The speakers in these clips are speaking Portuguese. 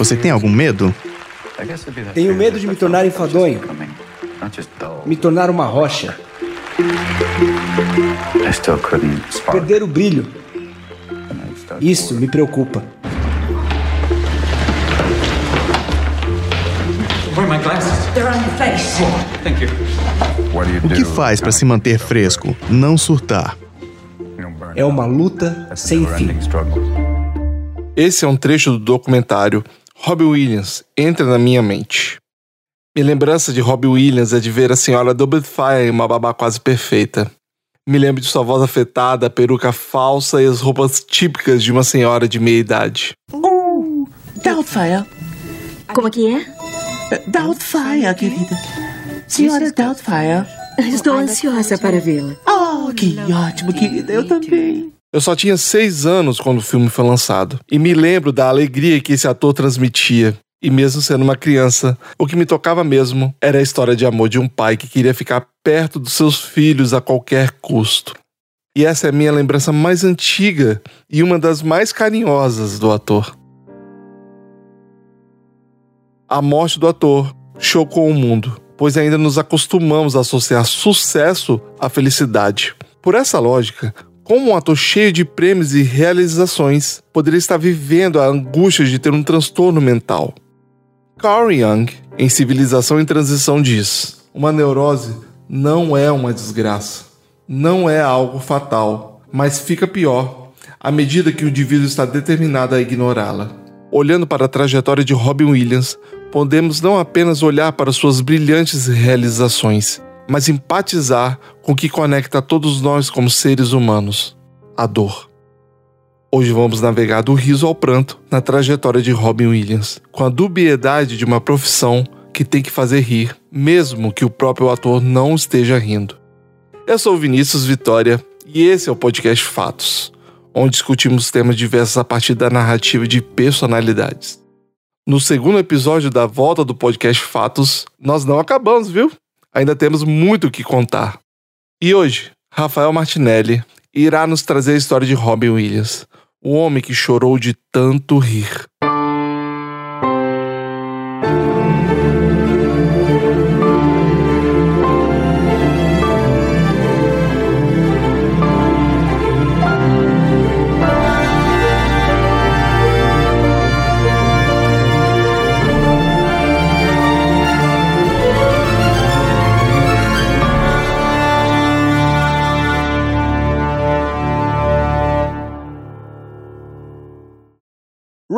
Você tem algum medo? Tenho medo de me tornar enfadonho. Me tornar uma rocha. Perder o brilho. Isso me preocupa. O que faz para se manter fresco, não surtar? É uma luta sem fim. Esse é um trecho do documentário Robbie Williams Entra na Minha Mente. Minha lembrança de Robbie Williams é de ver a senhora Doubtfire em uma babá quase perfeita. Me lembro de sua voz afetada, a peruca falsa e as roupas típicas de uma senhora de meia idade. Oh, Doubtfire. Como que é? Doubtfire, querida. Senhora Doubtfire. Estou ansiosa para vê-la. Oh, que ótimo, querida. Eu também. Eu só tinha seis anos quando o filme foi lançado. E me lembro da alegria que esse ator transmitia. E mesmo sendo uma criança, o que me tocava mesmo era a história de amor de um pai que queria ficar perto dos seus filhos a qualquer custo. E essa é a minha lembrança mais antiga e uma das mais carinhosas do ator. A morte do ator chocou o mundo, pois ainda nos acostumamos a associar sucesso à felicidade. Por essa lógica, como um ator cheio de prêmios e realizações poderia estar vivendo a angústia de ter um transtorno mental? Carl Jung, em Civilização em Transição, diz: Uma neurose não é uma desgraça, não é algo fatal, mas fica pior à medida que o indivíduo está determinado a ignorá-la. Olhando para a trajetória de Robin Williams, podemos não apenas olhar para suas brilhantes realizações, mas empatizar com o que conecta todos nós como seres humanos: a dor. Hoje vamos navegar do riso ao pranto na trajetória de Robin Williams, com a dubiedade de uma profissão que tem que fazer rir, mesmo que o próprio ator não esteja rindo. Eu sou Vinícius Vitória e esse é o podcast Fatos, onde discutimos temas diversos a partir da narrativa de personalidades. No segundo episódio da volta do podcast Fatos, nós não acabamos, viu? Ainda temos muito o que contar. E hoje, Rafael Martinelli irá nos trazer a história de Robin Williams, o homem que chorou de tanto rir.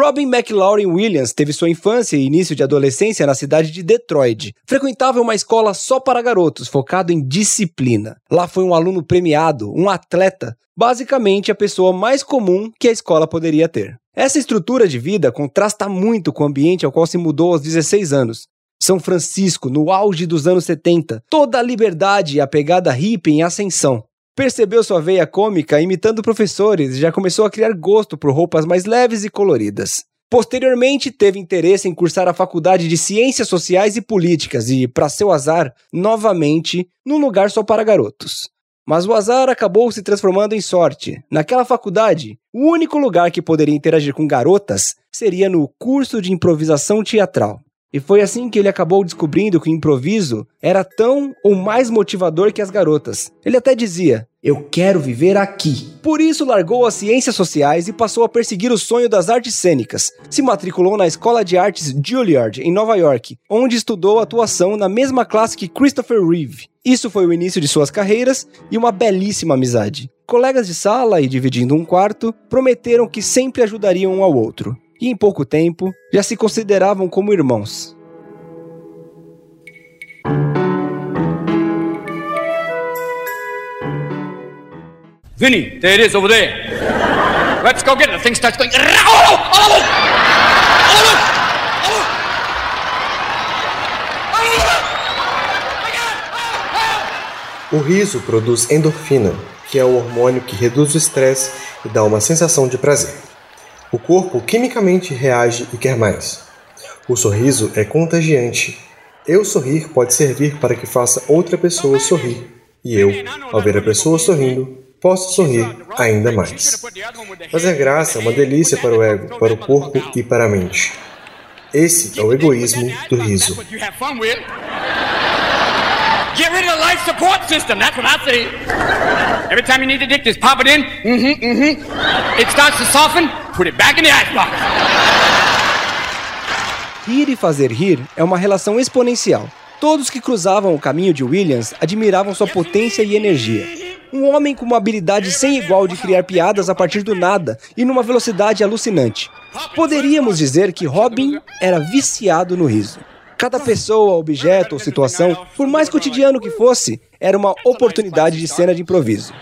Robin McLaurin Williams teve sua infância e início de adolescência na cidade de Detroit. Frequentava uma escola só para garotos, focado em disciplina. Lá foi um aluno premiado, um atleta, basicamente a pessoa mais comum que a escola poderia ter. Essa estrutura de vida contrasta muito com o ambiente ao qual se mudou aos 16 anos. São Francisco, no auge dos anos 70, toda a liberdade e a pegada hippie em ascensão. Percebeu sua veia cômica imitando professores e já começou a criar gosto por roupas mais leves e coloridas. Posteriormente, teve interesse em cursar a Faculdade de Ciências Sociais e Políticas e, para seu azar, novamente, num lugar só para garotos. Mas o azar acabou se transformando em sorte. Naquela faculdade, o único lugar que poderia interagir com garotas seria no curso de improvisação teatral. E foi assim que ele acabou descobrindo que o improviso era tão ou mais motivador que as garotas. Ele até dizia: Eu quero viver aqui. Por isso largou as ciências sociais e passou a perseguir o sonho das artes cênicas. Se matriculou na Escola de Artes Juilliard, em Nova York, onde estudou atuação na mesma classe que Christopher Reeve. Isso foi o início de suas carreiras e uma belíssima amizade. Colegas de sala e dividindo um quarto, prometeram que sempre ajudariam um ao outro e em pouco tempo já se consideravam como irmãos. Vinny, there it is over there. Let's go get it. The thing starts going. O riso produz endorfina, que é o hormônio que reduz o estresse e dá uma sensação de prazer. O corpo quimicamente reage e quer mais. O sorriso é contagiante. Eu sorrir pode servir para que faça outra pessoa sorrir. E eu, ao ver a pessoa sorrindo, posso sorrir ainda mais. Fazer graça é uma delícia para o ego, para o corpo e para a mente. Esse é o egoísmo do riso. Get rid of the life support system. That's what I say. Every time you need a dick, just pop it in. Mm-hmm, mm-hmm. It starts to soften. Put it back in the icebox. Rir e fazer rir é uma relação exponencial. Todos que cruzavam o caminho de Williams admiravam sua potência e energia. Um homem com uma habilidade sem igual de criar piadas a partir do nada e numa velocidade alucinante. Poderíamos dizer que Robin era viciado no riso. Cada pessoa, objeto ou situação, por mais cotidiano que fosse, era uma oportunidade de cena de improviso.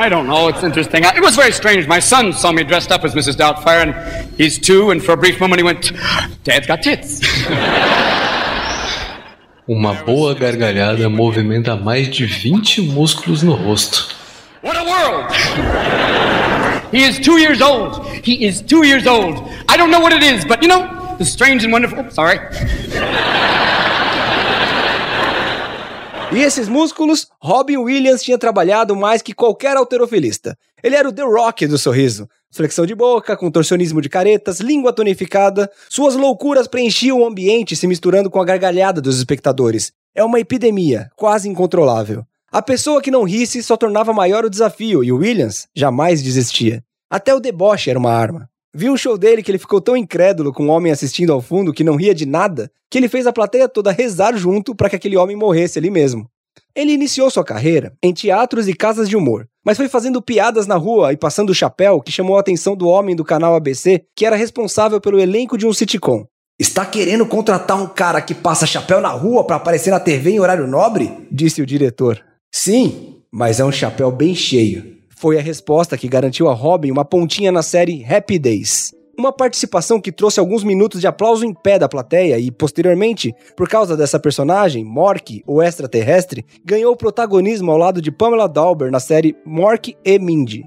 I don't know. It's interesting. It was very strange. My son saw me dressed up as Mrs. Doubtfire, and he's two, and for a brief moment he went, Dad's got tits. Uma boa gargalhada movimenta mais de 20 músculos no rosto. What a world! He is two years old. He is two years old. I don't know what it is, but you know, the strange and wonderful. Oh, sorry. E esses músculos, Robin Williams tinha trabalhado mais que qualquer alterofilista. Ele era o The Rock do sorriso. Flexão de boca, contorcionismo de caretas, língua tonificada. Suas loucuras preenchiam o ambiente, se misturando com a gargalhada dos espectadores. É uma epidemia, quase incontrolável. A pessoa que não risse só tornava maior o desafio e o Williams jamais desistia. Até o deboche era uma arma. Vi um show dele que ele ficou tão incrédulo com o um homem assistindo ao fundo que não ria de nada, que ele fez a plateia toda rezar junto para que aquele homem morresse ali mesmo. Ele iniciou sua carreira em teatros e casas de humor, mas foi fazendo piadas na rua e passando o chapéu que chamou a atenção do homem do canal ABC, que era responsável pelo elenco de um sitcom. Está querendo contratar um cara que passa chapéu na rua para aparecer na TV em horário nobre? disse o diretor. Sim, mas é um chapéu bem cheio foi a resposta que garantiu a Robin uma pontinha na série Happy Days. Uma participação que trouxe alguns minutos de aplauso em pé da plateia e, posteriormente, por causa dessa personagem, Mork, o extraterrestre, ganhou protagonismo ao lado de Pamela Dauber na série Mork e Mindy.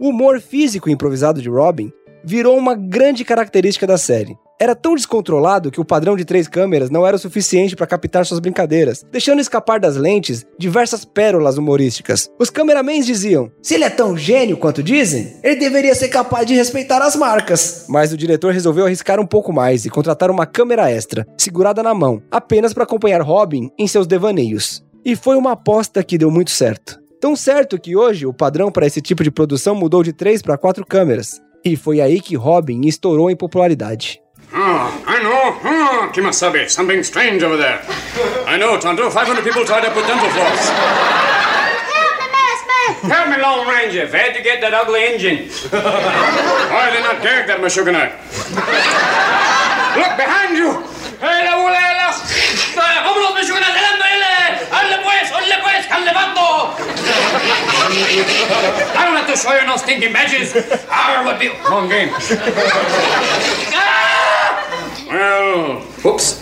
O humor físico improvisado de Robin virou uma grande característica da série. Era tão descontrolado que o padrão de três câmeras não era o suficiente para captar suas brincadeiras, deixando escapar das lentes diversas pérolas humorísticas. Os cameramans diziam: se ele é tão gênio quanto dizem, ele deveria ser capaz de respeitar as marcas. Mas o diretor resolveu arriscar um pouco mais e contratar uma câmera extra, segurada na mão, apenas para acompanhar Robin em seus devaneios. E foi uma aposta que deu muito certo. Tão certo que hoje o padrão para esse tipo de produção mudou de 3 para 4 câmeras. E foi aí que Robin estourou em popularidade. Oh, I know. Ah, oh, Kimasabi, something strange over there. I know, Tonto. 500 people tied up with dental floss. Help me, Master! Help me, Lone Ranger. Where'd you get that ugly engine? Why are they not derek that Meshuggah? Look behind you! ¡Eh, la bula de las! ¡Vámonos, Meshuggah! ¡Adelante, ele! ¡Hazle pues! ¡Hazle pues! ¡Calevando! I don't have to show you no stinking badges. Our would be... Wrong game. Ah! Whoops.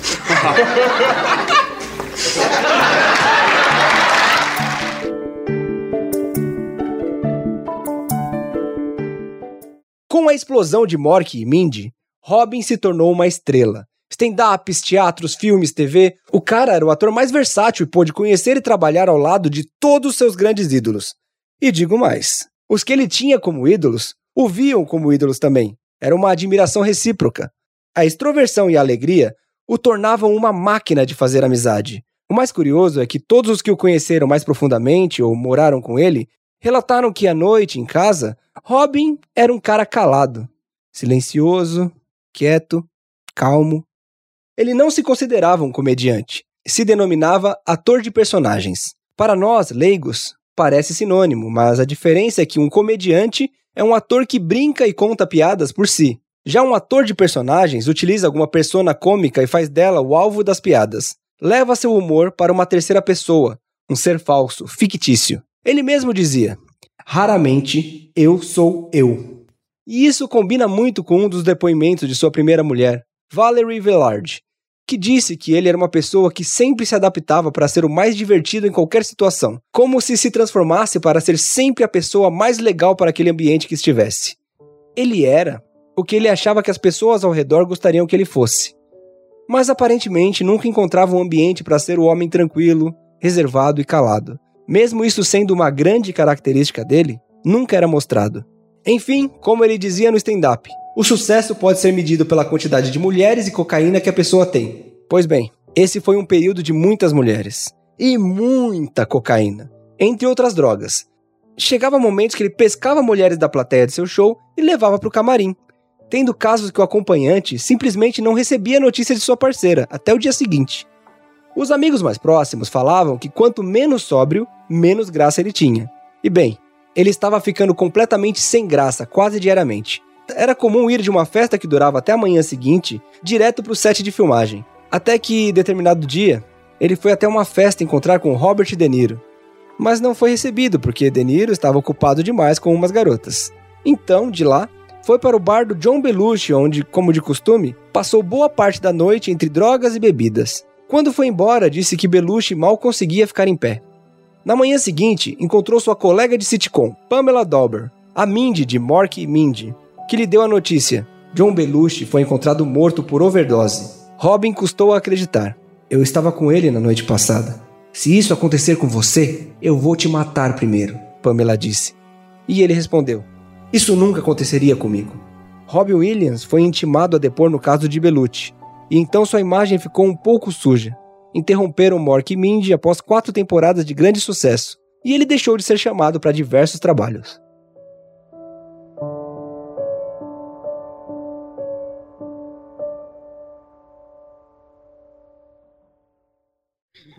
Com a explosão de Mork e Mindy, Robin se tornou uma estrela. Stand-ups, teatros, filmes, TV. O cara era o ator mais versátil e pôde conhecer e trabalhar ao lado de todos seus grandes ídolos. E digo mais: os que ele tinha como ídolos o viam como ídolos também. Era uma admiração recíproca. A extroversão e a alegria o tornavam uma máquina de fazer amizade. O mais curioso é que todos os que o conheceram mais profundamente ou moraram com ele relataram que à noite, em casa, Robin era um cara calado, silencioso, quieto, calmo. Ele não se considerava um comediante, se denominava ator de personagens. Para nós, leigos, parece sinônimo, mas a diferença é que um comediante é um ator que brinca e conta piadas por si, já um ator de personagens utiliza alguma persona cômica e faz dela o alvo das piadas. Leva seu humor para uma terceira pessoa, um ser falso, fictício. Ele mesmo dizia: Raramente eu sou eu. E isso combina muito com um dos depoimentos de sua primeira mulher, Valerie Villard, que disse que ele era uma pessoa que sempre se adaptava para ser o mais divertido em qualquer situação, como se se transformasse para ser sempre a pessoa mais legal para aquele ambiente que estivesse. Ele era, o que ele achava que as pessoas ao redor gostariam que ele fosse. Mas aparentemente nunca encontrava um ambiente para ser o homem tranquilo, reservado e calado. Mesmo isso sendo uma grande característica dele, nunca era mostrado. Enfim, como ele dizia no stand-up, O sucesso pode ser medido pela quantidade de mulheres e cocaína que a pessoa tem. Pois bem, esse foi um período de muitas mulheres e muita cocaína, entre outras drogas. Chegava momentos que ele pescava mulheres da plateia de seu show e levava para o camarim, tendo casos que o acompanhante simplesmente não recebia notícia de sua parceira até o dia seguinte. Os amigos mais próximos falavam que quanto menos sóbrio, menos graça ele tinha. E bem, ele estava ficando completamente sem graça quase diariamente. Era comum ir de uma festa que durava até a manhã seguinte direto para o set de filmagem. Até que, determinado dia, ele foi até uma festa encontrar com Robert De Niro. Mas não foi recebido porque De Niro estava ocupado demais com umas garotas. Então, de lá, foi para o bar do John Belushi, onde, como de costume, passou boa parte da noite entre drogas e bebidas. Quando foi embora, disse que Belushi mal conseguia ficar em pé. Na manhã seguinte, encontrou sua colega de sitcom, Pamela Dauber, a Mindy de Mork e Mindy, que lhe deu a notícia. John Belushi foi encontrado morto por overdose. Robin custou a acreditar. Eu estava com ele na noite passada. Se isso acontecer com você, eu vou te matar primeiro, Pamela disse. E ele respondeu: Isso nunca aconteceria comigo. Robin Williams foi intimado a depor no caso de Belushi, e então sua imagem ficou um pouco suja interromperam Mork e Mindy após quatro temporadas de grande sucesso, e ele deixou de ser chamado para diversos trabalhos.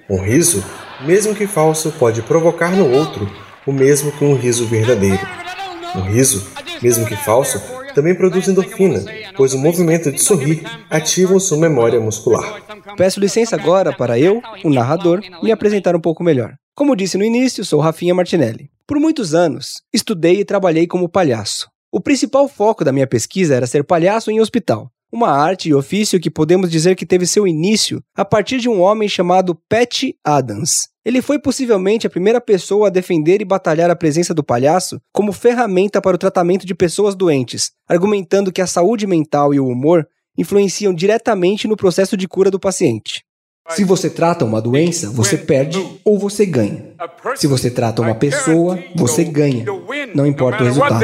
Um riso, mesmo que falso, pode provocar no outro o mesmo que um riso verdadeiro. Um riso, mesmo que falso, também produz endorfina, pois o movimento de sorrir ativa sua memória muscular. Peço licença agora para eu, o narrador, me apresentar um pouco melhor. Como disse no início, sou Rafinha Martinelli. Por muitos anos, estudei e trabalhei como palhaço. O principal foco da minha pesquisa era ser palhaço em hospital, uma arte e ofício que podemos dizer que teve seu início a partir de um homem chamado Pat Adams. Ele foi possivelmente a primeira pessoa a defender e batalhar a presença do palhaço como ferramenta para o tratamento de pessoas doentes, argumentando que a saúde mental e o humor influenciam diretamente no processo de cura do paciente. Se você trata uma doença, você perde ou você ganha. Se você trata uma pessoa, você ganha. Não importa o resultado.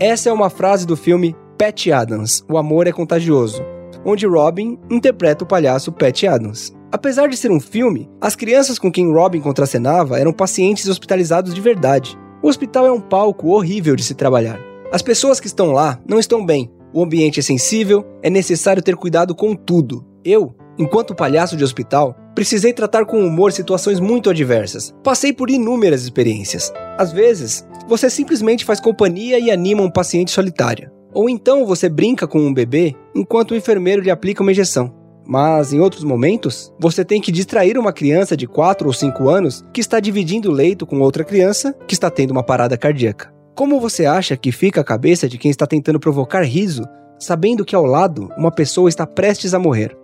Essa é uma frase do filme Pat Adams, O Amor é Contagioso, onde Robin interpreta o palhaço Pat Adams. Apesar de ser um filme, as crianças com quem Robin contracenava eram pacientes hospitalizados de verdade. O hospital é um palco horrível de se trabalhar. As pessoas que estão lá não estão bem. O ambiente é sensível, é necessário ter cuidado com tudo. Eu, enquanto palhaço de hospital, precisei tratar com humor situações muito adversas. Passei por inúmeras experiências. Às vezes, você simplesmente faz companhia e anima um paciente solitário. Ou então você brinca com um bebê enquanto o enfermeiro lhe aplica uma injeção. Mas em outros momentos, você tem que distrair uma criança de 4 ou 5 anos que está dividindo o leito com outra criança que está tendo uma parada cardíaca. Como você acha que fica a cabeça de quem está tentando provocar riso, sabendo que ao lado uma pessoa está prestes a morrer?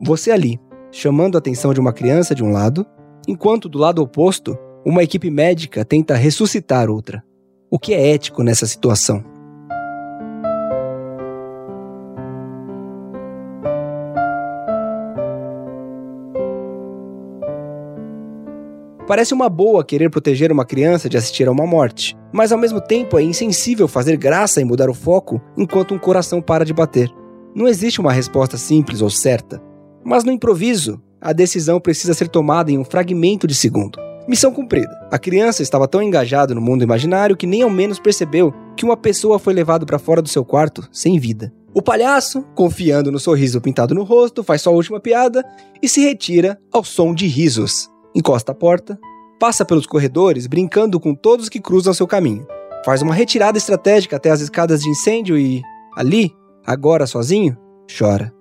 Você ali, chamando a atenção de uma criança de um lado, enquanto do lado oposto, uma equipe médica tenta ressuscitar outra. O que é ético nessa situação? Parece uma boa querer proteger uma criança de assistir a uma morte, mas ao mesmo tempo é insensível fazer graça e mudar o foco enquanto um coração para de bater. Não existe uma resposta simples ou certa, mas no improviso, a decisão precisa ser tomada em um fragmento de segundo. Missão cumprida. A criança estava tão engajada no mundo imaginário que nem ao menos percebeu que uma pessoa foi levada para fora do seu quarto sem vida. O palhaço, confiando no sorriso pintado no rosto, faz sua última piada e se retira ao som de risos encosta a porta, passa pelos corredores brincando com todos que cruzam seu caminho, faz uma retirada estratégica até as escadas de incêndio e, ali, agora sozinho, chora.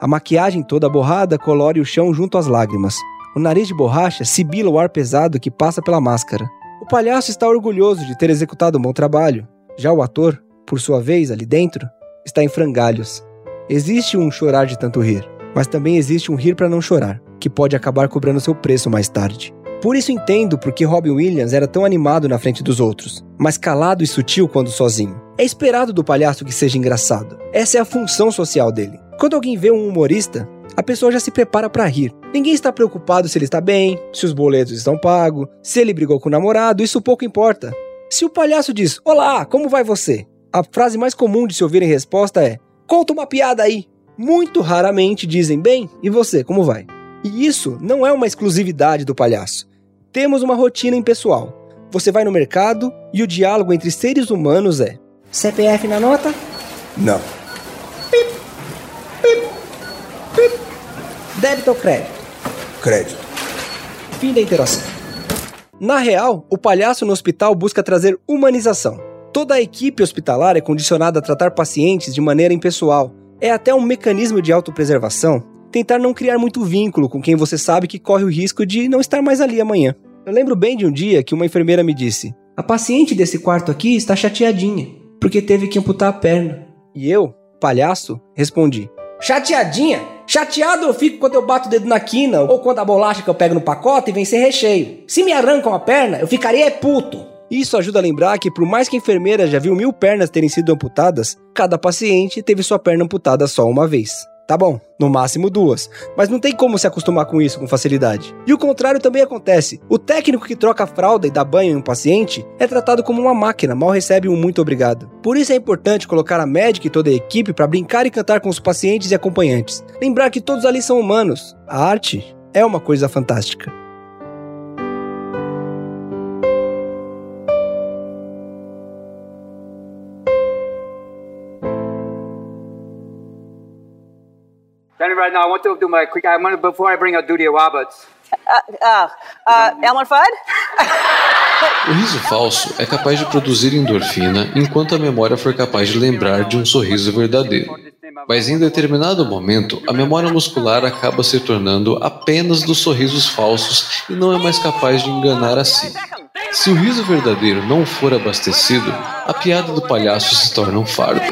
A maquiagem toda borrada colore o chão junto às lágrimas. O nariz de borracha sibila o ar pesado que passa pela máscara. O palhaço está orgulhoso de ter executado um bom trabalho. Já o ator, por sua vez, ali dentro, está em frangalhos. Existe um chorar de tanto rir, mas também existe um rir para não chorar que pode acabar cobrando seu preço mais tarde. Por isso entendo por que Robin Williams era tão animado na frente dos outros, mas calado e sutil quando sozinho. É esperado do palhaço que seja engraçado. Essa é a função social dele. Quando alguém vê um humorista, a pessoa já se prepara para rir. Ninguém está preocupado se ele está bem, se os boletos estão pagos, se ele brigou com o namorado, isso pouco importa. Se o palhaço diz: Olá, como vai você? A frase mais comum de se ouvir em resposta é: Conta uma piada aí! Muito raramente dizem bem, e você, como vai? E isso não é uma exclusividade do palhaço. Temos uma rotina impessoal. Você vai no mercado e o diálogo entre seres humanos é: CPF na nota? Não. Pip, pip, pip. Débito ou crédito? Crédito. Fim da interação. Na real, o palhaço no hospital busca trazer humanização. Toda a equipe hospitalar é condicionada a tratar pacientes de maneira impessoal. É até um mecanismo de autopreservação tentar não criar muito vínculo com quem você sabe que corre o risco de não estar mais ali amanhã. Eu lembro bem de um dia que uma enfermeira me disse: A paciente desse quarto aqui está chateadinha, porque teve que amputar a perna. E eu, palhaço, respondi: Chateadinha? Chateado eu fico quando eu bato o dedo na quina ou quando a bolacha que eu pego no pacote vem sem recheio. Se me arrancam a perna, eu ficaria é puto. Isso ajuda a lembrar que, por mais que a enfermeira já viu mil pernas terem sido amputadas, cada paciente teve sua perna amputada só uma vez. Tá bom, no máximo duas, mas não tem como se acostumar com isso com facilidade. E o contrário também acontece. O técnico que troca a fralda e dá banho em um paciente é tratado como uma máquina, mal recebe um muito obrigado. Por isso é importante colocar a médica e toda a equipe para brincar e cantar com os pacientes e acompanhantes. Lembrar que todos ali são humanos. A arte é uma coisa fantástica. Right now, I want to do my quick. I want to, before I bring out Duty Roberts. Uh, uh, Elmer Fudd? O riso falso é capaz de produzir endorfina enquanto a memória for capaz de lembrar de um sorriso verdadeiro. Mas em determinado momento, a memória muscular acaba se tornando apenas dos sorrisos falsos e não é mais capaz de enganar a si. Se o riso verdadeiro não for abastecido, a piada do palhaço se torna um fardo.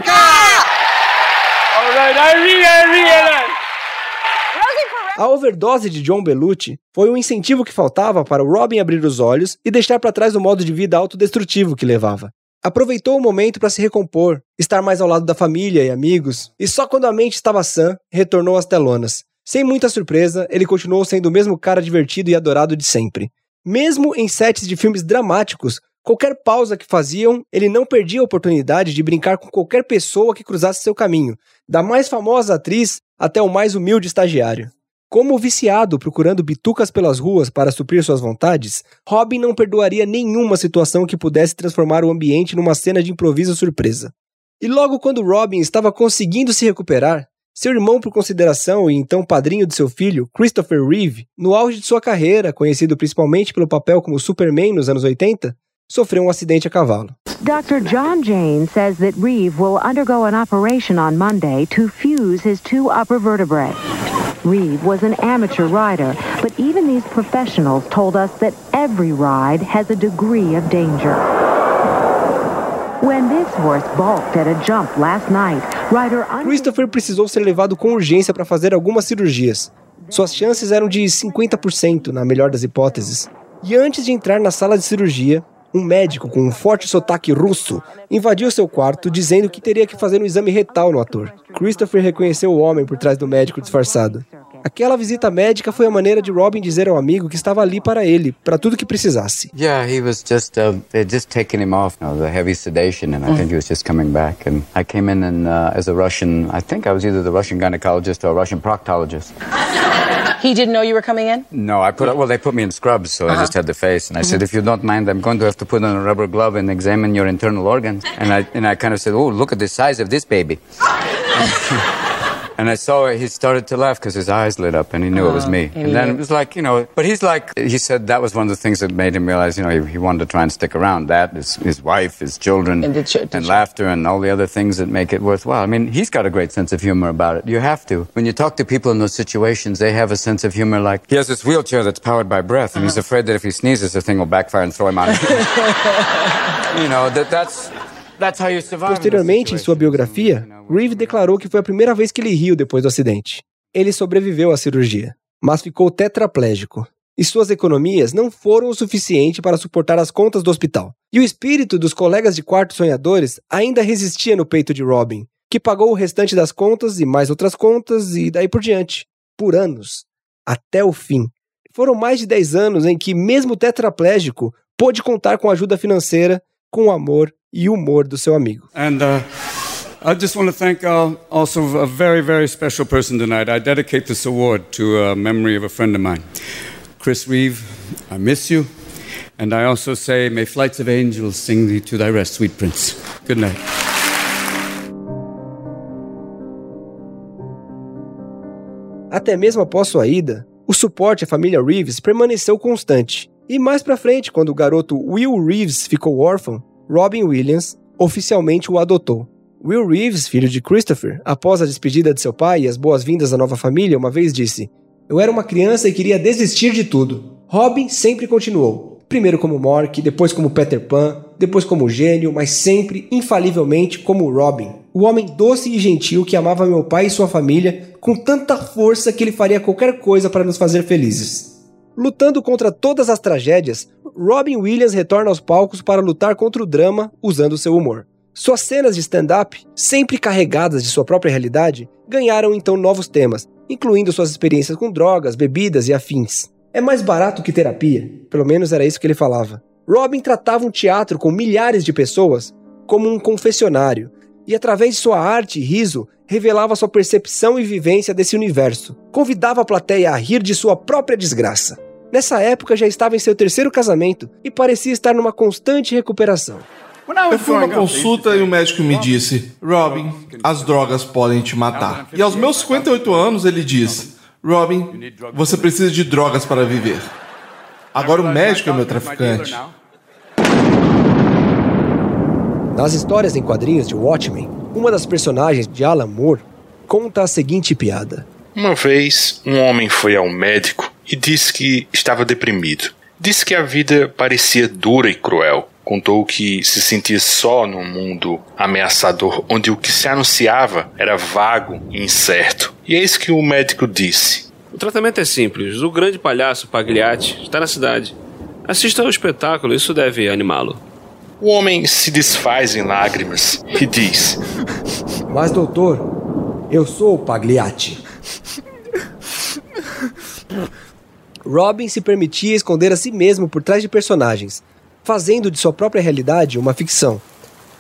A overdose de John Belushi foi um incentivo que faltava para o Robin abrir os olhos e deixar para trás o modo de vida autodestrutivo que levava. Aproveitou o momento para se recompor, estar mais ao lado da família e amigos, e só quando a mente estava sã, retornou às telonas. Sem muita surpresa, ele continuou sendo o mesmo cara divertido e adorado de sempre. Mesmo em sets de filmes dramáticos, qualquer pausa que faziam, ele não perdia a oportunidade de brincar com qualquer pessoa que cruzasse seu caminho, da mais famosa atriz até o mais humilde estagiário. Como viciado procurando bitucas pelas ruas para suprir suas vontades, Robin não perdoaria nenhuma situação que pudesse transformar o ambiente numa cena de improviso surpresa. E logo quando Robin estava conseguindo se recuperar, seu irmão por consideração e então padrinho de seu filho, Christopher Reeve, no auge de sua carreira, conhecido principalmente pelo papel como Superman nos anos 80, sofreu um acidente a cavalo. Dr. John Jane says that Reeve will undergo an operation on Monday to fuse his two upper vertebrae. Reeve was an amateur rider, but even these professionals told us that every ride has a degree of danger. When this horse balked at a jump last night, rider Christopher precisou ser levado com urgência para fazer algumas cirurgias. Suas chances eram de 50%, na melhor das hipóteses. E antes de entrar na sala de cirurgia, um médico com um forte sotaque russo invadiu seu quarto dizendo que teria que fazer um exame retal no ator. Christopher reconheceu o homem por trás do médico disfarçado. Aquela visita médica foi a maneira de Robin dizer ao amigo que estava ali para ele, para tudo que precisasse. Yeah, he was just uh, they just taken him off you know, the heavy sedation, and I think he was just coming back. And I came in and uh, as a Russian, I think I was either the Russian gynecologist or a Russian proctologist. He didn't know you were coming in? No, I put well they put me in scrubs, so I just had the face, and I said, if you don't mind, I'm going to have to put on a rubber glove and examine your internal organs. And I and I kind of said, oh, look at the size of this baby. And I saw it, he started to laugh because his eyes lit up and he knew it was me. And then it was like, you know, but he's like, he said that was one of the things that made him realize, you know, he, he wanted to try and stick around. That, his, his wife, his children, And did you- did and laughter and all the other things that make it worthwhile. I mean, he's got a great sense of humor about it. You have to. When you talk to people in those situations, they have a sense of humor like, he has this wheelchair that's powered by breath and he's afraid that if he sneezes, the thing will backfire and throw him out. you know, that, that's, Posteriormente, em sua biografia, Reeve declarou que foi a primeira vez que ele riu depois do acidente. Ele sobreviveu à cirurgia, mas ficou tetraplégico. E suas economias não foram o suficiente para suportar as contas do hospital. E o espírito dos colegas de quarto sonhadores ainda resistia no peito de Robin, que pagou o restante das contas e mais outras contas e daí por diante, por anos, até o fim. Foram mais de 10 anos em que, mesmo tetraplégico, pôde contar com ajuda financeira, com amor e humor do seu amigo. And uh, I just want to thank uh, also a very, very special person tonight. I dedicate this award to a memory of a friend of mine, Chris Reeve. I miss you. And I also say, may flights of angels sing thee to thy rest, sweet prince. Good night. Até mesmo após sua ida, o suporte à família Reeves permaneceu constante. E mais pra frente, quando o garoto Will Reeves ficou órfão, Robin Williams oficialmente o adotou. Will Reeves, filho de Christopher, após a despedida de seu pai e as boas-vindas à nova família, uma vez disse: Eu era uma criança e queria desistir de tudo. Robin sempre continuou. Primeiro como Mork, depois como Peter Pan, depois como gênio, mas sempre, infalivelmente, como Robin. O homem doce e gentil que amava meu pai e sua família com tanta força que ele faria qualquer coisa para nos fazer felizes. Lutando contra todas as tragédias, Robin Williams retorna aos palcos para lutar contra o drama usando seu humor. Suas cenas de stand-up, sempre carregadas de sua própria realidade, ganharam então novos temas, incluindo suas experiências com drogas, bebidas e afins. É mais barato que terapia, pelo menos era isso que ele falava. Robin tratava um teatro com milhares de pessoas como um confessionário, e através de sua arte e riso, revelava sua percepção e vivência desse universo. Convidava a plateia a rir de sua própria desgraça. Nessa época já estava em seu terceiro casamento e parecia estar numa constante recuperação. Eu fui uma consulta e o médico me disse: Robin, as drogas podem te matar. E aos meus 58 anos ele diz: Robin, você precisa de drogas para viver. Agora o médico é meu traficante. Nas histórias em quadrinhos de Watchmen, uma das personagens de Alan Moore conta a seguinte piada. Uma vez, um homem foi ao médico e disse que estava deprimido. Disse que a vida parecia dura e cruel. Contou que se sentia só num mundo ameaçador onde o que se anunciava era vago e incerto. E é isso que o médico disse. O tratamento é simples. O grande palhaço Pagliatti está na cidade. Assista ao espetáculo, isso deve animá-lo. O homem se desfaz em lágrimas e diz: Mas, doutor, eu sou o Pagliatti. Robin se permitia esconder a si mesmo por trás de personagens, fazendo de sua própria realidade uma ficção.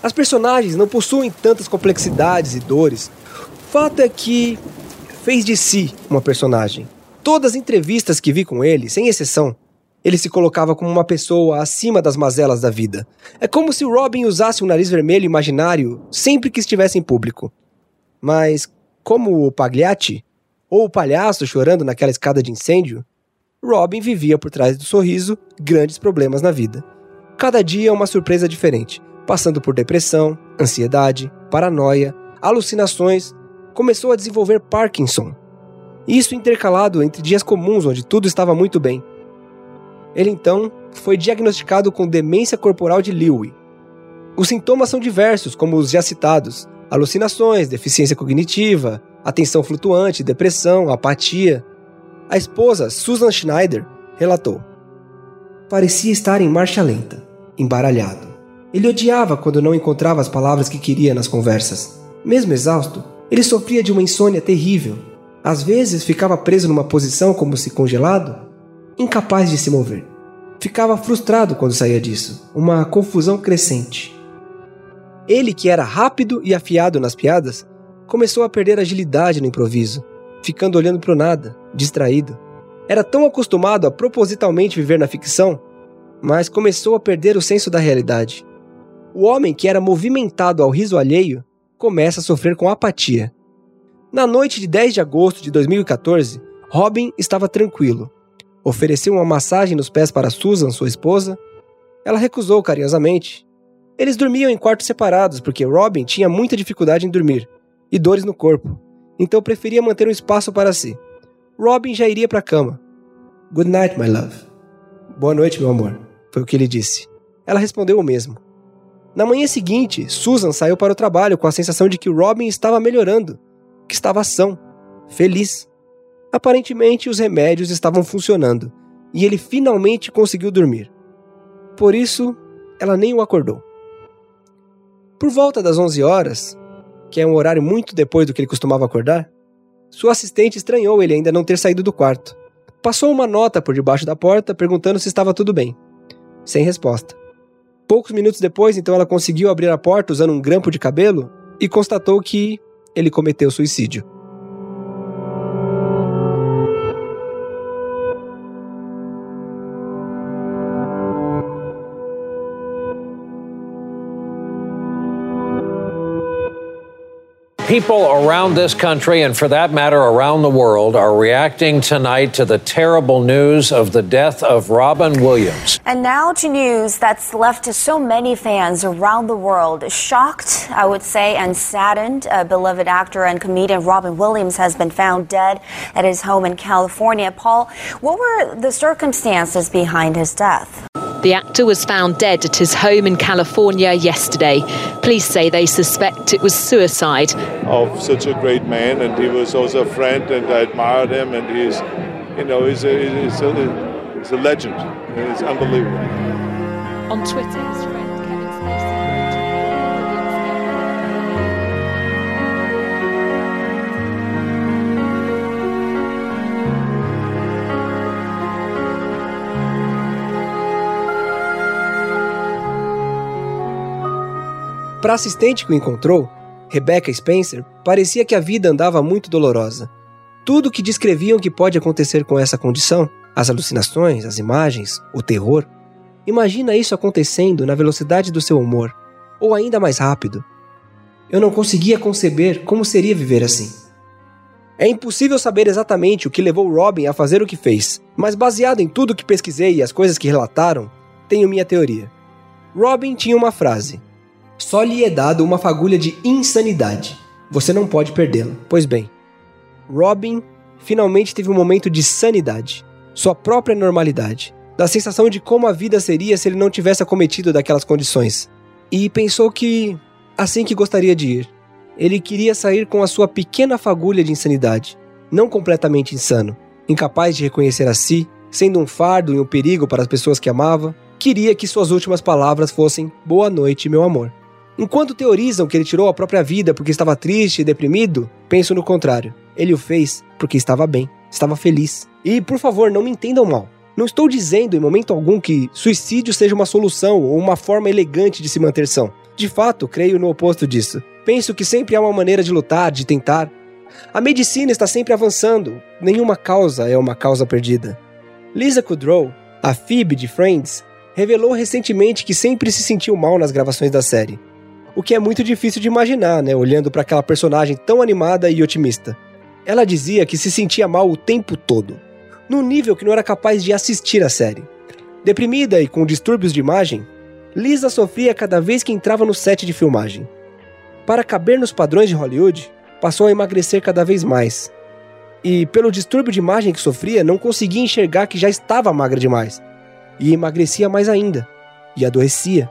As personagens não possuem tantas complexidades e dores. O fato é que fez de si uma personagem. Todas as entrevistas que vi com ele, sem exceção, ele se colocava como uma pessoa acima das mazelas da vida. É como se Robin usasse um nariz vermelho imaginário sempre que estivesse em público. Mas, como o Pagliatti, ou o palhaço chorando naquela escada de incêndio, Robin vivia por trás do sorriso grandes problemas na vida. Cada dia uma surpresa diferente, passando por depressão, ansiedade, paranoia, alucinações, começou a desenvolver Parkinson. Isso intercalado entre dias comuns onde tudo estava muito bem. Ele então foi diagnosticado com demência corporal de Lewy. Os sintomas são diversos, como os já citados: alucinações, deficiência cognitiva, atenção flutuante, depressão, apatia. A esposa, Susan Schneider, relatou: Parecia estar em marcha lenta, embaralhado. Ele odiava quando não encontrava as palavras que queria nas conversas. Mesmo exausto, ele sofria de uma insônia terrível. Às vezes ficava preso numa posição como se congelado, incapaz de se mover. Ficava frustrado quando saía disso, uma confusão crescente. Ele, que era rápido e afiado nas piadas, começou a perder agilidade no improviso, ficando olhando para o nada, distraído. Era tão acostumado a propositalmente viver na ficção, mas começou a perder o senso da realidade. O homem que era movimentado ao riso alheio começa a sofrer com apatia. Na noite de 10 de agosto de 2014, Robin estava tranquilo. Ofereceu uma massagem nos pés para Susan, sua esposa. Ela recusou carinhosamente. Eles dormiam em quartos separados porque Robin tinha muita dificuldade em dormir e dores no corpo, então preferia manter um espaço para si. Robin já iria para a cama. Good night, my love. Boa noite, meu amor, foi o que ele disse. Ela respondeu o mesmo. Na manhã seguinte, Susan saiu para o trabalho com a sensação de que Robin estava melhorando, que estava são, feliz. Aparentemente, os remédios estavam funcionando e ele finalmente conseguiu dormir. Por isso, ela nem o acordou. Por volta das 11 horas, que é um horário muito depois do que ele costumava acordar, sua assistente estranhou ele ainda não ter saído do quarto. Passou uma nota por debaixo da porta perguntando se estava tudo bem. Sem resposta. Poucos minutos depois, então, ela conseguiu abrir a porta usando um grampo de cabelo e constatou que ele cometeu suicídio. People around this country, and for that matter, around the world, are reacting tonight to the terrible news of the death of Robin Williams. And now to news that's left so many fans around the world shocked, I would say, and saddened. Beloved actor and comedian Robin Williams has been found dead at his home in California. Paul, what were the circumstances behind his death? The actor was found dead at his home in California yesterday. Police say they suspect it was suicide. Of such a great man, and he was also a friend, and I admired him, and he's, you know, he's a, he's a, he's a legend. It's unbelievable. On Twitter, Para a assistente que o encontrou, Rebecca Spencer, parecia que a vida andava muito dolorosa. Tudo que descreviam que pode acontecer com essa condição, as alucinações, as imagens, o terror, imagina isso acontecendo na velocidade do seu humor, ou ainda mais rápido. Eu não conseguia conceber como seria viver assim. É impossível saber exatamente o que levou Robin a fazer o que fez, mas baseado em tudo que pesquisei e as coisas que relataram, tenho minha teoria. Robin tinha uma frase: só lhe é dado uma fagulha de insanidade. Você não pode perdê-la. Pois bem, Robin finalmente teve um momento de sanidade, sua própria normalidade, da sensação de como a vida seria se ele não tivesse acometido daquelas condições. E pensou que assim que gostaria de ir. Ele queria sair com a sua pequena fagulha de insanidade, não completamente insano, incapaz de reconhecer a si, sendo um fardo e um perigo para as pessoas que amava, queria que suas últimas palavras fossem boa noite, meu amor. Enquanto teorizam que ele tirou a própria vida porque estava triste e deprimido, penso no contrário. Ele o fez porque estava bem, estava feliz. E, por favor, não me entendam mal. Não estou dizendo em momento algum que suicídio seja uma solução ou uma forma elegante de se manter são. De fato, creio no oposto disso. Penso que sempre há uma maneira de lutar, de tentar. A medicina está sempre avançando. Nenhuma causa é uma causa perdida. Lisa Kudrow, a Phoebe de Friends, revelou recentemente que sempre se sentiu mal nas gravações da série o que é muito difícil de imaginar, né, olhando para aquela personagem tão animada e otimista. Ela dizia que se sentia mal o tempo todo, num nível que não era capaz de assistir a série. Deprimida e com distúrbios de imagem, Lisa sofria cada vez que entrava no set de filmagem. Para caber nos padrões de Hollywood, passou a emagrecer cada vez mais. E, pelo distúrbio de imagem que sofria, não conseguia enxergar que já estava magra demais. E emagrecia mais ainda. E adoecia.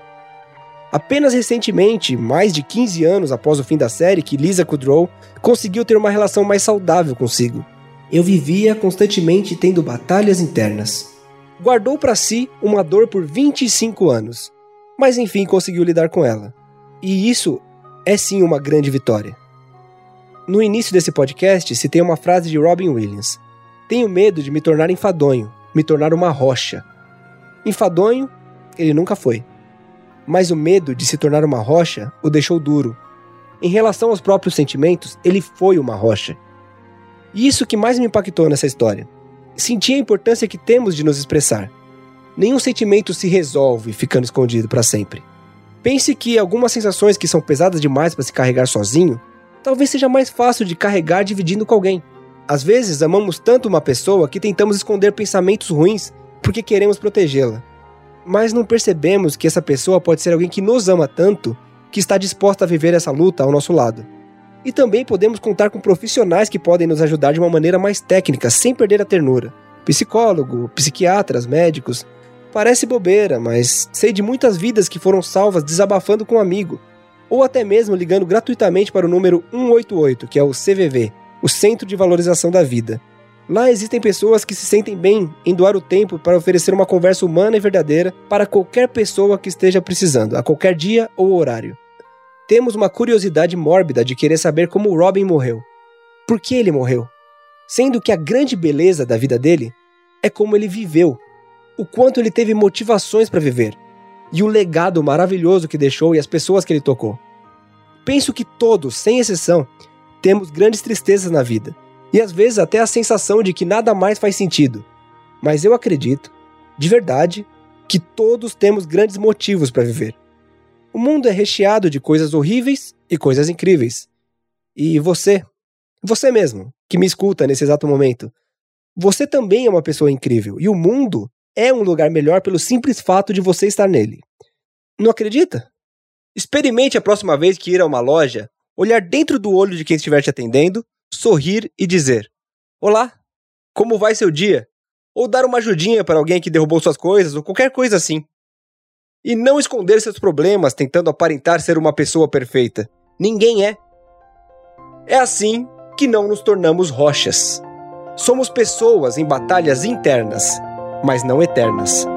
Apenas recentemente, mais de 15 anos após o fim da série, que Lisa Kudrow conseguiu ter uma relação mais saudável consigo. Eu vivia constantemente tendo batalhas internas. Guardou para si uma dor por 25 anos, mas enfim conseguiu lidar com ela. E isso é sim uma grande vitória. No início desse podcast, citei uma frase de Robin Williams: Tenho medo de me tornar enfadonho, me tornar uma rocha. Enfadonho, ele nunca foi mas o medo de se tornar uma rocha o deixou duro. Em relação aos próprios sentimentos, ele foi uma rocha. E isso que mais me impactou nessa história. Senti a importância que temos de nos expressar. Nenhum sentimento se resolve ficando escondido para sempre. Pense que algumas sensações que são pesadas demais para se carregar sozinho, talvez seja mais fácil de carregar dividindo com alguém. Às vezes amamos tanto uma pessoa que tentamos esconder pensamentos ruins porque queremos protegê-la mas não percebemos que essa pessoa pode ser alguém que nos ama tanto que está disposta a viver essa luta ao nosso lado. E também podemos contar com profissionais que podem nos ajudar de uma maneira mais técnica, sem perder a ternura. Psicólogo, psiquiatras, médicos. Parece bobeira, mas sei de muitas vidas que foram salvas desabafando com um amigo, ou até mesmo ligando gratuitamente para o número 188, que é o CVV, o Centro de Valorização da Vida. Lá existem pessoas que se sentem bem em doar o tempo para oferecer uma conversa humana e verdadeira para qualquer pessoa que esteja precisando, a qualquer dia ou horário. Temos uma curiosidade mórbida de querer saber como Robin morreu. Por que ele morreu? Sendo que a grande beleza da vida dele é como ele viveu, o quanto ele teve motivações para viver. e o legado maravilhoso que deixou e as pessoas que ele tocou. Penso que todos, sem exceção, temos grandes tristezas na vida e às vezes até a sensação de que nada mais faz sentido. Mas eu acredito, de verdade, que todos temos grandes motivos para viver. O mundo é recheado de coisas horríveis e coisas incríveis. E você, você mesmo, que me escuta nesse exato momento, você também é uma pessoa incrível e o mundo é um lugar melhor pelo simples fato de você estar nele. Não acredita? Experimente a próxima vez que ir a uma loja, olhar dentro do olho de quem estiver te atendendo, sorrir e dizer: Olá, como vai seu dia? Ou dar uma ajudinha para alguém que derrubou suas coisas, ou qualquer coisa assim. E não esconder seus problemas tentando aparentar ser uma pessoa perfeita. Ninguém é. É assim que não nos tornamos rochas. Somos pessoas em batalhas internas mas não eternas.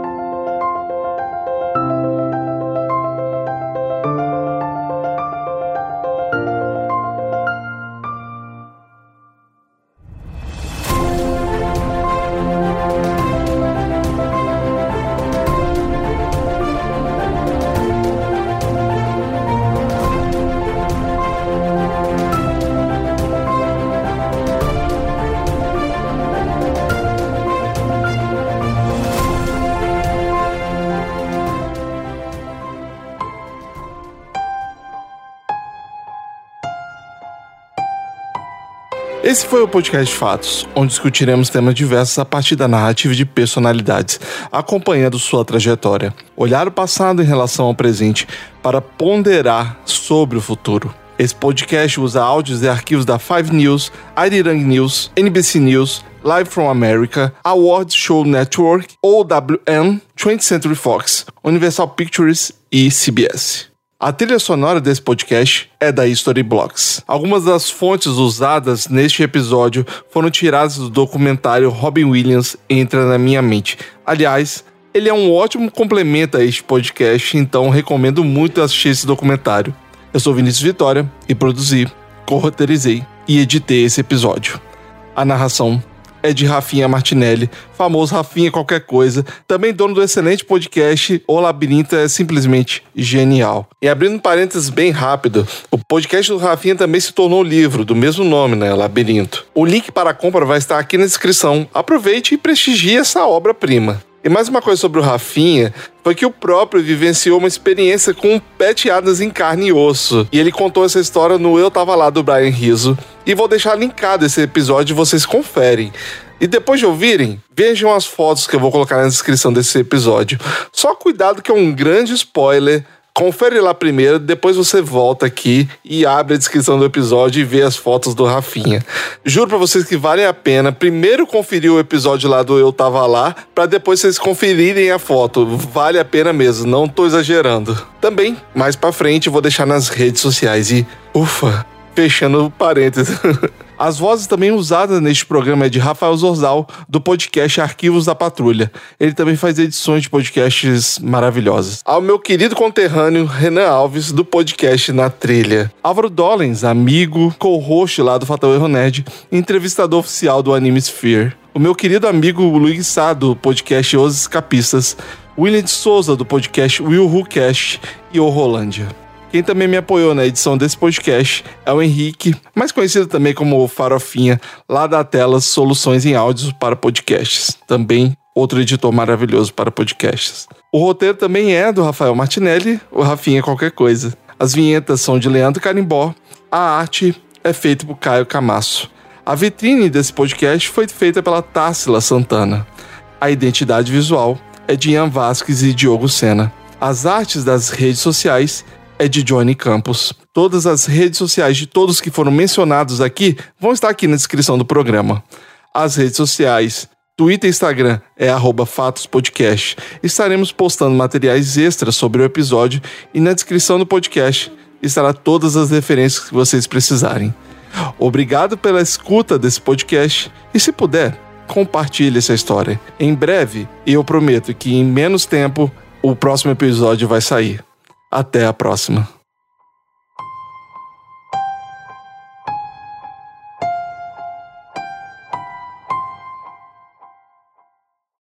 Esse foi o podcast Fatos, onde discutiremos temas diversos a partir da narrativa de personalidades, acompanhando sua trajetória. Olhar o passado em relação ao presente para ponderar sobre o futuro. Esse podcast usa áudios e arquivos da Five News, Arirang News, NBC News, Live from America, Awards Show Network, OWN, 20th Century Fox, Universal Pictures e CBS. A trilha sonora desse podcast é da History Blocks. Algumas das fontes usadas neste episódio foram tiradas do documentário Robin Williams Entra na Minha Mente. Aliás, ele é um ótimo complemento a este podcast, então recomendo muito assistir esse documentário. Eu sou Vinícius Vitória e produzi, corroterizei e editei esse episódio. A narração é de Rafinha Martinelli, famoso Rafinha qualquer coisa, também dono do excelente podcast O Labirinto é simplesmente genial. E abrindo parênteses bem rápido, o podcast do Rafinha também se tornou livro do mesmo nome, né, Labirinto. O link para a compra vai estar aqui na descrição. Aproveite e prestigie essa obra-prima. E mais uma coisa sobre o Rafinha foi que o próprio vivenciou uma experiência com Pet Adams em carne e osso. E ele contou essa história no Eu Tava Lá do Brian Rizzo. E vou deixar linkado esse episódio vocês conferem. E depois de ouvirem, vejam as fotos que eu vou colocar na descrição desse episódio. Só cuidado que é um grande spoiler Confere lá primeiro, depois você volta aqui e abre a descrição do episódio e vê as fotos do Rafinha. Juro para vocês que vale a pena primeiro conferir o episódio lá do Eu Tava Lá, para depois vocês conferirem a foto. Vale a pena mesmo, não tô exagerando. Também, mais para frente, vou deixar nas redes sociais e ufa, fechando parênteses. As vozes também usadas neste programa é de Rafael Zorzal, do podcast Arquivos da Patrulha. Ele também faz edições de podcasts maravilhosas. Ao meu querido conterrâneo Renan Alves, do podcast Na Trilha. Álvaro Dollens, amigo, co-host lá do Fatal Erro Nerd, entrevistador oficial do Anime Sphere. O meu querido amigo Luiz Sá, do podcast Os Escapistas. William de Souza, do podcast Will Who Cast e O Rolândia. Quem também me apoiou na edição desse podcast é o Henrique, mais conhecido também como Farofinha, lá da Telas Soluções em Áudios para Podcasts. Também outro editor maravilhoso para podcasts. O roteiro também é do Rafael Martinelli, o Rafinha Qualquer Coisa. As vinhetas são de Leandro Carimbó, a arte é feita por Caio Camasso. A vitrine desse podcast foi feita pela Társila Santana. A identidade visual é de Ian Vasques e Diogo Sena. As artes das redes sociais é de Johnny Campos. Todas as redes sociais de todos que foram mencionados aqui vão estar aqui na descrição do programa. As redes sociais Twitter e Instagram é @fatospodcast. Estaremos postando materiais extras sobre o episódio e na descrição do podcast estará todas as referências que vocês precisarem. Obrigado pela escuta desse podcast e se puder, compartilhe essa história. Em breve, eu prometo que em menos tempo o próximo episódio vai sair. Até a próxima.